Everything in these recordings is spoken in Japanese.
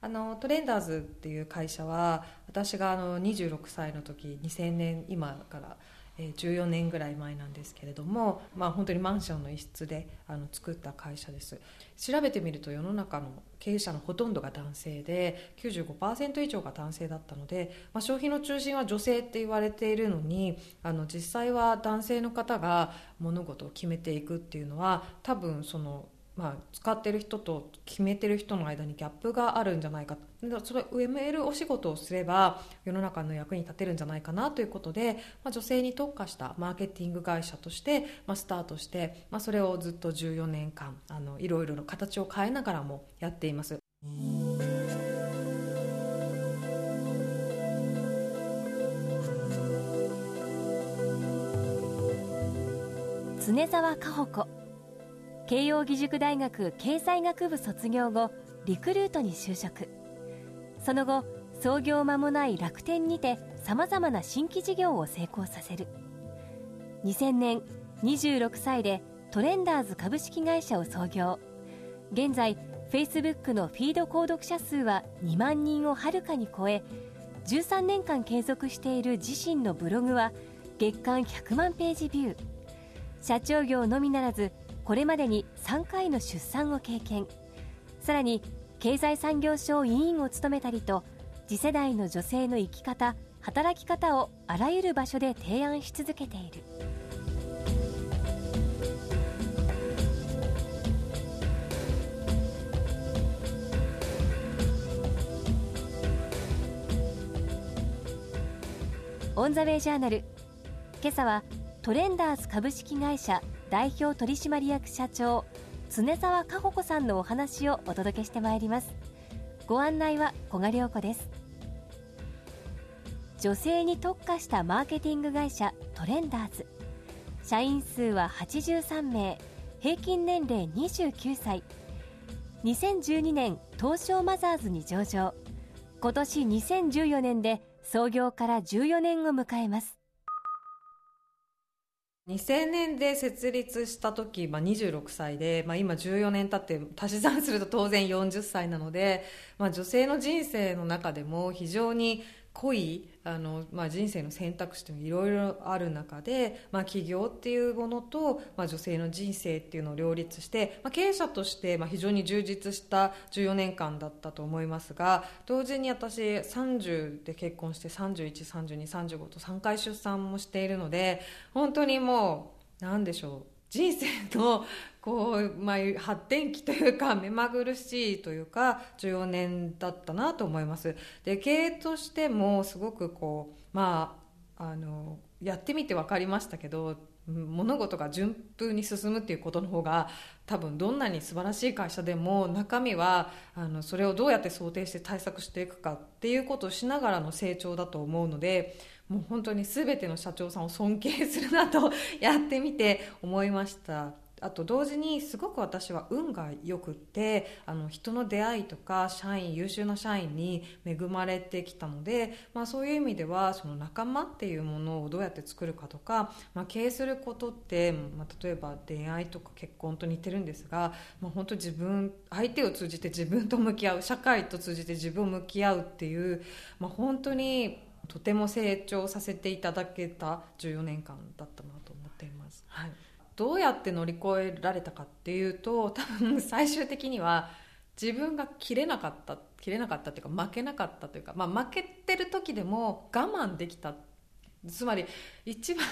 あのトレンダーズっていう会社は私があの26歳の時2000年今から14年ぐらい前なんですけれども、まあ、本当にマンションの一室であの作った会社です。調べてみると世の中の経営者のほとんどが男性で95%以上が男性だったので、まあ、消費の中心は女性って言われているのにあの実際は男性の方が物事を決めていくっていうのは多分そのまあ、使ってる人と決めてる人の間にギャップがあるんじゃないかそれ埋めるお仕事をすれば世の中の役に立てるんじゃないかなということで、まあ、女性に特化したマーケティング会社として、まあ、スタートして、まあ、それをずっと14年間あのいろいろな形を変えながらもやっています。常沢佳穂子慶應義塾大学経済学部卒業後リクルートに就職。その後創業間もない楽天にてさまざまな新規事業を成功させる。2000年26歳でトレンダーズ株式会社を創業。現在フェイスブックのフィード購読者数は2万人をはるかに超え13年間継続している自身のブログは月間100万ページビュー。社長業のみならずこれまでに3回の出産を経験。さらに経済産業省委員を務めたりと次世代の女性の生き方働き方をあらゆる場所で提案し続けている。オン・ザ・ウェイ・ジャーナル。今朝はトレンダーズ株式会社代表取締役社長常沢佳穂子さんのお話をお届けしてまいります。ご案内は古賀良子です。女性に特化したマーケティング会社トレンダーズ。社員数は83名。平均年齢29歳。2012年東証マザーズに上場。今年2014年で創業から14年を迎えます。2000年で設立した時、まあ、26歳で、まあ、今14年経って足し算すると当然40歳なので、まあ、女性の人生の中でも非常に濃いあの、まあ、人生の選択肢というのいろいろある中で、まあ、起業っていうものと、まあ、女性の人生っていうのを両立して、まあ、経営者として、まあ、非常に充実した14年間だったと思いますが同時に私30で結婚して313235と3回出産もしているので本当にもう何でしょう。人生のこう、まあ、発展期というか目まぐるしいというか14年だったなと思います。で経営としてもすごくこうまああのやってみて分かりましたけど物事が順風に進むっていうことの方が多分どんなに素晴らしい会社でも中身はあのそれをどうやって想定して対策していくかっていうことをしながらの成長だと思うのでもう本当に全ての社長さんを尊敬するなとやってみて思いました。あと同時にすごく私は運が良くってあの人の出会いとか社員優秀な社員に恵まれてきたので、まあ、そういう意味ではその仲間っていうものをどうやって作るかとか、まあ、経営することって、まあ、例えば恋愛とか結婚と似てるんですが、まあ、本当自分相手を通じて自分と向き合う社会と通じて自分を向き合うっていう、まあ、本当にとても成長させていただけた14年間だったなと思っています。はい。どうやって乗り越えられたかっていうと多分最終的には自分が切れなかった切れなかったっていうか負けなかったというか、まあ、負けてる時でも我慢できた。つまり一番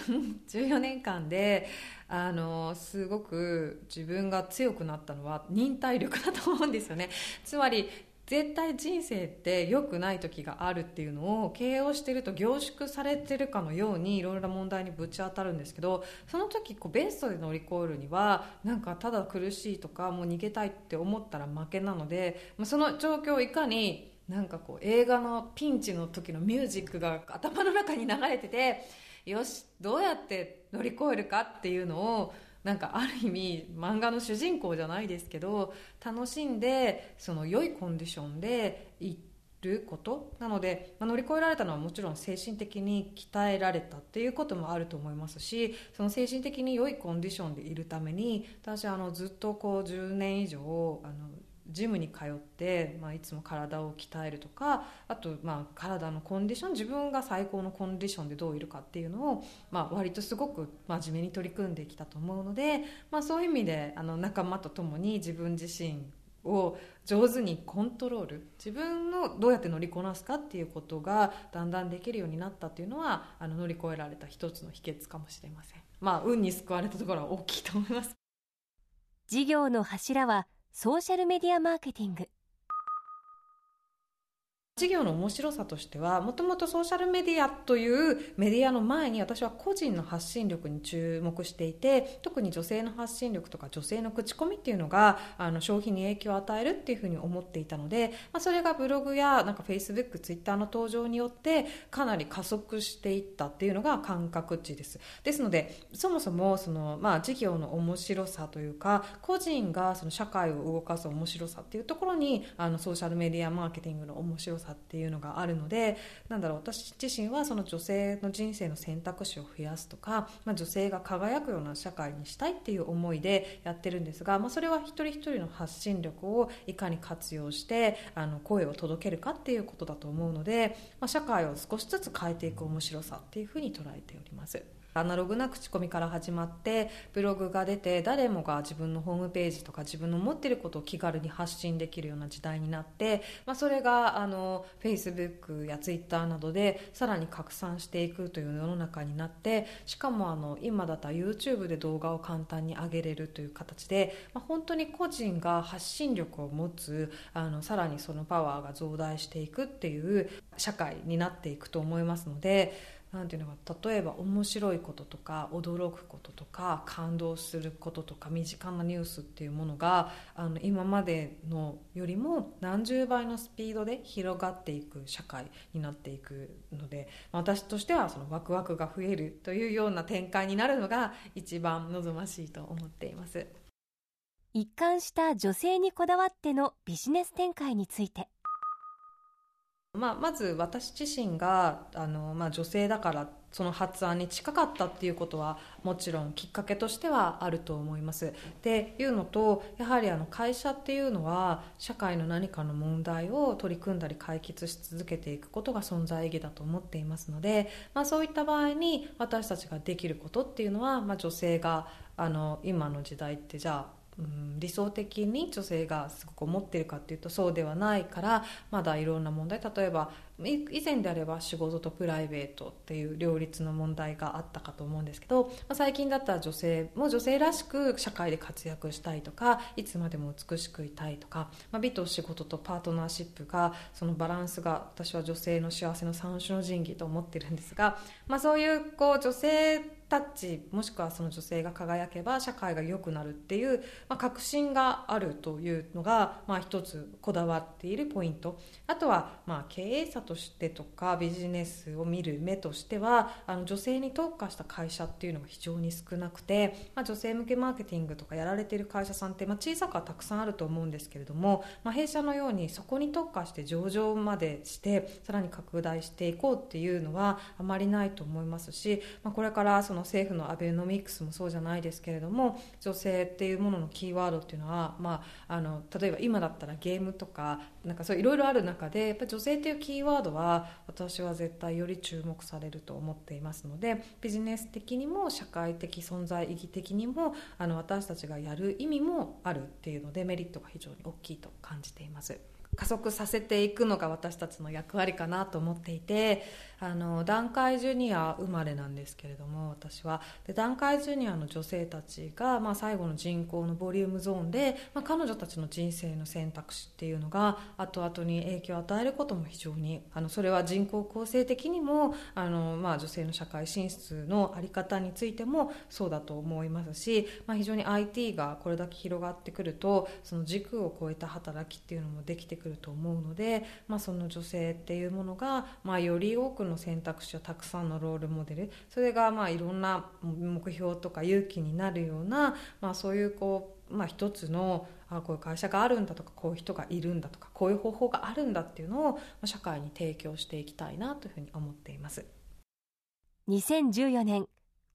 14年間であのすごく自分が強くなったのは忍耐力だと思うんですよね。つまり絶対人生って良くない時があるっていうのを経営をしてると凝縮されてるかのようにいろいろな問題にぶち当たるんですけどその時こうベストで乗り越えるにはなんかただ苦しいとかもう逃げたいって思ったら負けなのでその状況をいかになんかこう映画のピンチの時のミュージックが頭の中に流れててよしどうやって乗り越えるかっていうのをなんかある意味漫画の主人公じゃないですけど楽しんでその良いコンディションでいることなので、まあ、乗り越えられたのはもちろん精神的に鍛えられたっていうこともあると思いますしその精神的に良いコンディションでいるために私あのずっとこう10年以上あのジムに通って、まあ、いつも体を鍛えるとかあとまあ体のコンディション自分が最高のコンディションでどういるかっていうのを、まあ、割とすごく真面目に取り組んできたと思うので、まあ、そういう意味であの仲間と共に自分自身を上手にコントロール自分のどうやって乗りこなすかっていうことがだんだんできるようになったっていうのはあの乗り越えられた一つの秘訣かもしれません。まあ運に救われたところは大きいと思います。事業の柱はソーシャルメディアマーケティング。事業の面白さとしてはもともとソーシャルメディアというメディアの前に私は個人の発信力に注目していて特に女性の発信力とか女性の口コミっていうのがあの消費に影響を与えるっていうふうに思っていたので、まあ、それがブログやなんかフェイスブックツイッターの登場によってかなり加速していったっていうのが感覚値です。ですのでそもそもその、まあ、事業の面白さというか個人がその社会を動かす面白さっていうところにあのソーシャルメディアマーケティングの面白ささっていうのがあるのでなんだろう私自身はその女性の人生の選択肢を増やすとか、まあ、女性が輝くような社会にしたいっていう思いでやってるんですが、まあ、それは一人一人の発信力をいかに活用してあの声を届けるかっていうことだと思うので、まあ、社会を少しずつ変えていく面白さっていうふうに捉えております。アナログな口コミから始まってブログが出て誰もが自分のホームページとか自分の持っていることを気軽に発信できるような時代になって、まあ、それがあの Facebook や Twitter などでさらに拡散していくという世の中になってしかもあの今だったら YouTube で動画を簡単に上げれるという形で、まあ、本当に個人が発信力を持つあのさらにそのパワーが増大していくっていう社会になっていくと思いますのでなんていうのか例えば面白いこととか驚くこととか感動することとか身近なニュースっていうものがあの今までのよりも何十倍のスピードで広がっていく社会になっていくので私としてはそのワクワクが増えるというような展開になるのが一番望ましいと思っています。一貫した女性にこだわってのビジネス展開について。まあ、まず私自身があの、まあ、女性だからその発案に近かったっていうことはもちろんきっかけとしてはあると思います。っていうのとやはりあの会社っていうのは社会の何かの問題を取り組んだり解決し続けていくことが存在意義だと思っていますので、まあ、そういった場合に私たちができることっていうのは、まあ、女性があの今の時代ってじゃあうん、理想的に女性がすごく思ってるかっていうとそうではないからまだいろんな問題例えば以前であれば仕事とプライベートっていう両立の問題があったかと思うんですけど、まあ、最近だったら女性も女性らしく社会で活躍したいとかいつまでも美しくいたいとか、まあ、美と仕事とパートナーシップがそのバランスが私は女性の幸せの三種の神器と思ってるんですが、まあ、そういうこう女性タッチもしくはその女性が輝けば社会が良くなるっていう、まあ、確信があるというのが、まあ、一つこだわっているポイント。あとは、まあ、経営者としてとかビジネスを見る目としてはあの女性に特化した会社っていうのが非常に少なくて、まあ、女性向けマーケティングとかやられている会社さんって、まあ、小さくはたくさんあると思うんですけれども、まあ、弊社のようにそこに特化して上場までしてさらに拡大していこうっていうのはあまりないと思いますし、まあ、これからその政府のアベノミクスもそうじゃないですけれども女性っていうもののキーワードっていうのは、まあ、あの例えば今だったらゲームとかなんかそういろいろある中でやっぱ女性っていうキーワードは私は絶対より注目されると思っていますのでビジネス的にも社会的存在意義的にもあの私たちがやる意味もあるっていうのでメリットが非常に大きいと感じています。加速させていくのが私たちの役割かなと思っていてあの団塊ジュニア生まれなんですけれども私は。で団塊ジュニアの女性たちが、まあ、最後の人口のボリュームゾーンで、まあ、彼女たちの人生の選択肢っていうのが後々に影響を与えることも非常にあのそれは人口構成的にもあの、まあ、女性の社会進出の在り方についてもそうだと思いますし、まあ、非常に IT がこれだけ広がってくるとその軸を超えた働きっていうのもできてくると思うので、まあ、その女性っていうものが、まあ、より多くのの選択肢をたくさんのロールモデル。それがまあいろんな目標とか勇気になるような、まあ、そういうこうまあ、一つのあこういう会社があるんだとかこういう人がいるんだとかこういう方法があるんだっていうのを社会に提供していきたいなというふうに思っています。2014年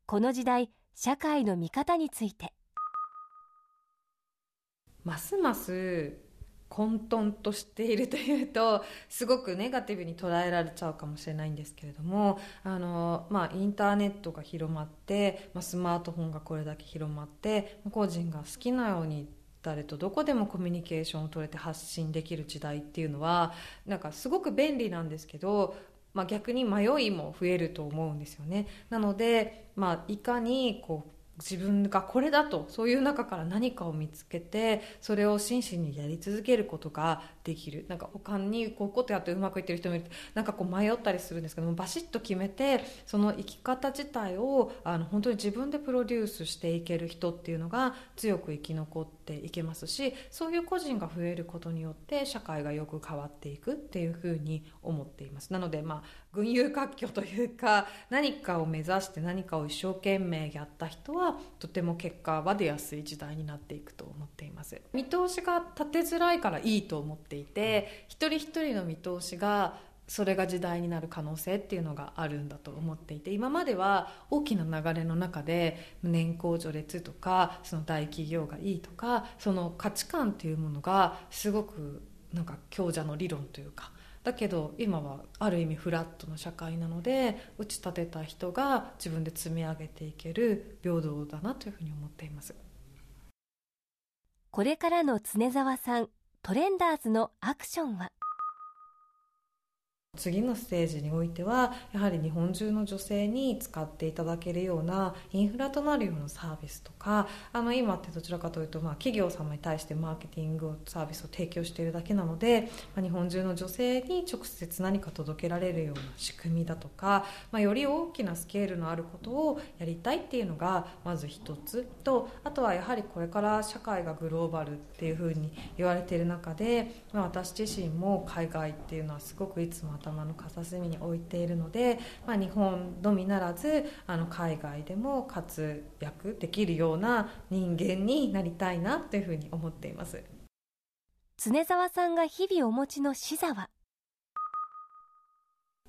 この時代社会の見方について。ますます混沌としているというとすごくネガティブに捉えられちゃうかもしれないんですけれどもあの、まあ、インターネットが広まって、まあ、スマートフォンがこれだけ広まって個人が好きなように誰とどこでもコミュニケーションを取れて発信できる時代っていうのはなんかすごく便利なんですけどまあ、逆に迷いも増えると思うんですよね。なので、まあ、いかにこう自分がこれだとそういう中から何かを見つけてそれを真摯にやり続けることができる。なんか他にこういうことやってうまくいってる人もいる。なんかこう迷ったりするんですけどもバシッと決めてその生き方自体をあの本当に自分でプロデュースしていける人っていうのが強く生き残っていけますしそういう個人が増えることによって社会がよく変わっていくっていうふうに思っています。なのでまあ群雄割拠というか何かを目指して何かを一生懸命やった人はとても結果は出やすい時代になっていくと思っています。見通しが立てづらいからいいと思っていて一人一人の見通しがそれが時代になる可能性っていうのがあるんだと思っていて今までは大きな流れの中で年功序列とかその大企業がいいとかその価値観っていうものがすごくなんか強者の理論というかだけど今はある意味フラットの社会なので打ち立てた人が自分で積み上げていける平等だなというふうに思っています。これからの常澤さんトレンダーズのアクションは？次のステージにおいてはやはり日本中の女性に使っていただけるようなインフラとなるようなサービスとかあの今ってどちらかというと、まあ、企業様に対してマーケティングサービスを提供しているだけなので、まあ、日本中の女性に直接何か届けられるような仕組みだとか、まあ、より大きなスケールのあることをやりたいっていうのがまず一つとあとはやはりこれから社会がグローバルっていうふうに言われている中で、まあ、私自身も海外っていうのはすごくいつも頭の片隅に置いているので、まあ、日本のみならずあの海外でも活躍できるような人間になりたいなというふうに思っています。常澤さんが日々お持ちの視座は？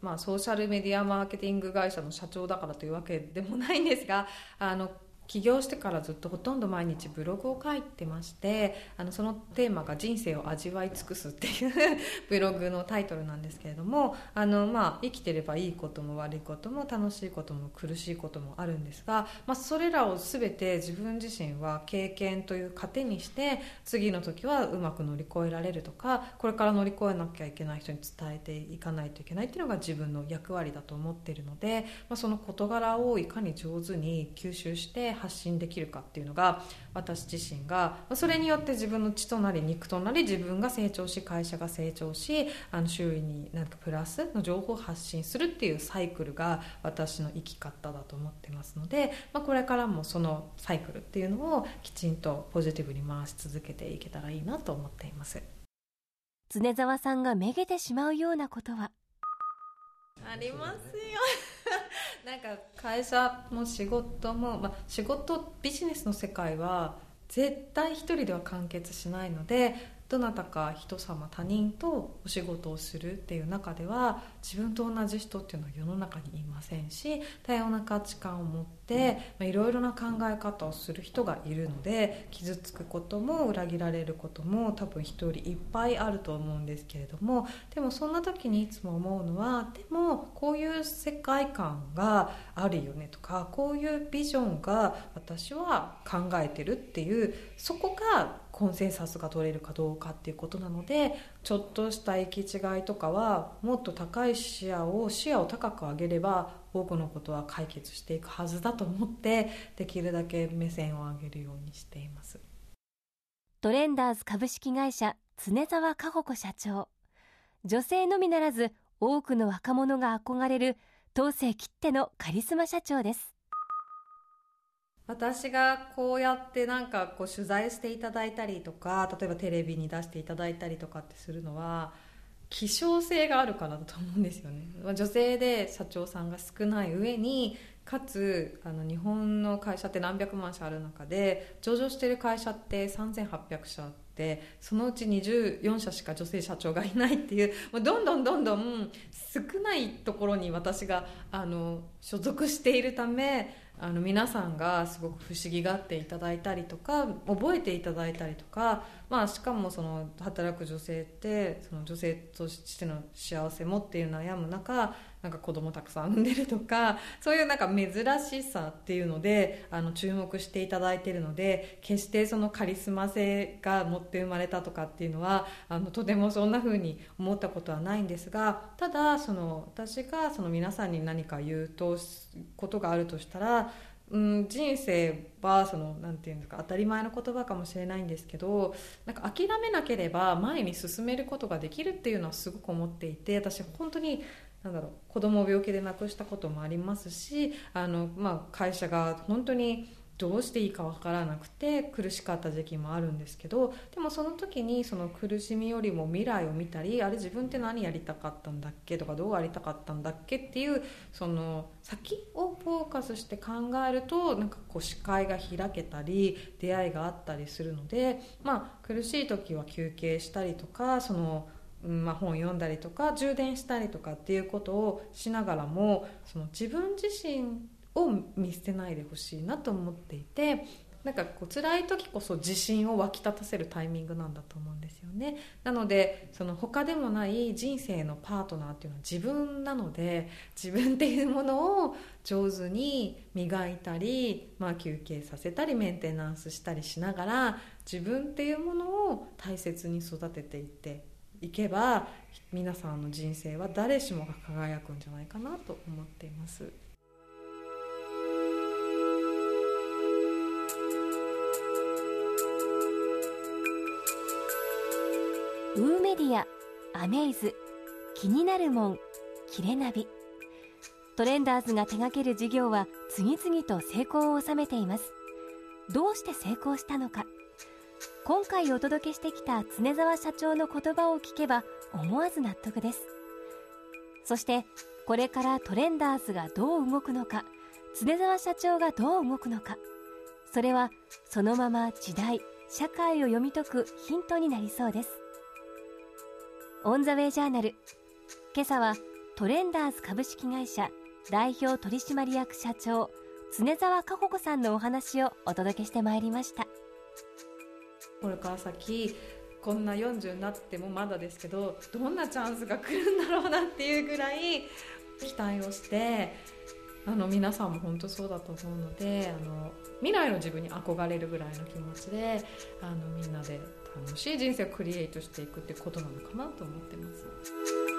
まあ、ソーシャルメディアマーケティング会社の社長だからというわけでもないんですがあの起業してからずっとほとんど毎日ブログを書いてましてあのそのテーマが「人生を味わい尽くす」っていうブログのタイトルなんですけれどもあの、まあ、生きてればいいことも悪いことも楽しいことも苦しいこともあるんですが、まあ、それらを全て自分自身は経験という糧にして次の時はうまく乗り越えられるとかこれから乗り越えなきゃいけない人に伝えていかないといけないっていうのが自分の役割だと思っているので、まあ、その事柄をいかに上手に吸収して発信できるかっていうのが私自身がそれによって自分の血となり肉となり自分が成長し会社が成長しあの周囲になんかプラスの情報を発信するっていうサイクルが私の生き方だと思ってますので、まあ、これからもそのサイクルっていうのをきちんとポジティブに回し続けていけたらいいなと思っています。常澤さんがめげてしまうようなことは？ありますよなんか会社も仕事も、まあ、仕事ビジネスの世界は絶対一人では完結しないのでどなたか人様他人とお仕事をするっていう中では自分と同じ人っていうのは世の中にいませんし多様な価値観を持っていろいろな考え方をする人がいるので傷つくことも裏切られることも多分一人いっぱいあると思うんですけれどもでもそんな時にいつも思うのはでもこういう世界観があるよねとかこういうビジョンが私は考えてるっていうそこがコンセンサスが取れるかどうかっていうことなのでちょっとした行き違いとかはもっと高い視野を視野を高く上げれば多くのことは解決していくはずだと思ってできるだけ目線を上げるようにしています。トレンダーズ株式会社常澤佳穂子社長。女性のみならず多くの若者が憧れる当世きってのカリスマ社長です。私がこうやってなんかこう取材していただいたりとか例えばテレビに出していただいたりとかってするのは希少性があるからだと思うんですよね。女性で社長さんが少ない上にかつあの日本の会社って何百万社ある中で上場してる会社って3800社あってそのうち24社しか女性社長がいないっていうもうどんどんどんどん少ないところに私があの所属しているためあの皆さんがすごく不思議がっていただいたりとか覚えていただいたりとか、まあ、しかもその働く女性ってその女性としての幸せもっていう悩む中なんか子供たくさん産んでるとか そういうなんか珍しさっていうのであの注目していただいているので決してそのカリスマ性が持って生まれたとかっていうのはあのとてもそんな風に思ったことはないんですがただその私がその皆さんに何か言うとことがあるとしたらうん、人生はそのなんていうんですか当たり前の言葉かもしれないんですけどなんか諦めなければ前に進めることができるっていうのはすごく思っていて私本当になんだろう子供を病気で亡くしたこともありますしあの、まあ、会社が本当にどうしていいか分からなくて苦しかった時期もあるんですけどでもその時にその苦しみよりも未来を見たりあれ自分って何やりたかったんだっけ？とかどうありたかったんだっけっていうその先をフォーカスして考えるとなんかこう視界が開けたり出会いがあったりするので、まあ、苦しい時は休憩したりとかそのまあ、本読んだりとか充電したりとかっていうことをしながらもその自分自身を見捨てないでほしいなと思っていてなんかこう辛い時こそ自信を湧き立たせるタイミングなんだと思うんですよね。なのでその他でもない人生のパートナーっていうのは自分なので自分っていうものを上手に磨いたり、まあ、休憩させたりメンテナンスしたりしながら自分っていうものを大切に育てていっていけば皆さんの人生は誰しもが輝くんじゃないかなと思っています。ウーメディア、アメイズ、気になるもん、キレナビ。トレンダーズが手掛ける事業は次々と成功を収めています。どうして成功したのか。今回お届けしてきた常澤社長の言葉を聞けば思わず納得ですそしてこれからトレンダーズがどう動くのか常澤社長がどう動くのかそれはそのまま時代社会を読み解くヒントになりそうですオン・ザ・ウェイ・ジャーナル今朝はトレンダーズ株式会社代表取締役社長常澤佳穂子さんのお話をお届けしてまいりました。これから先こんな40になってもまだですけどどんなチャンスが来るんだろうなっていうぐらい期待をしてあの皆さんも本当そうだと思うのであの未来の自分に憧れるぐらいの気持ちであのみんなで楽しい人生をクリエイトしていくってことなのかなと思ってます。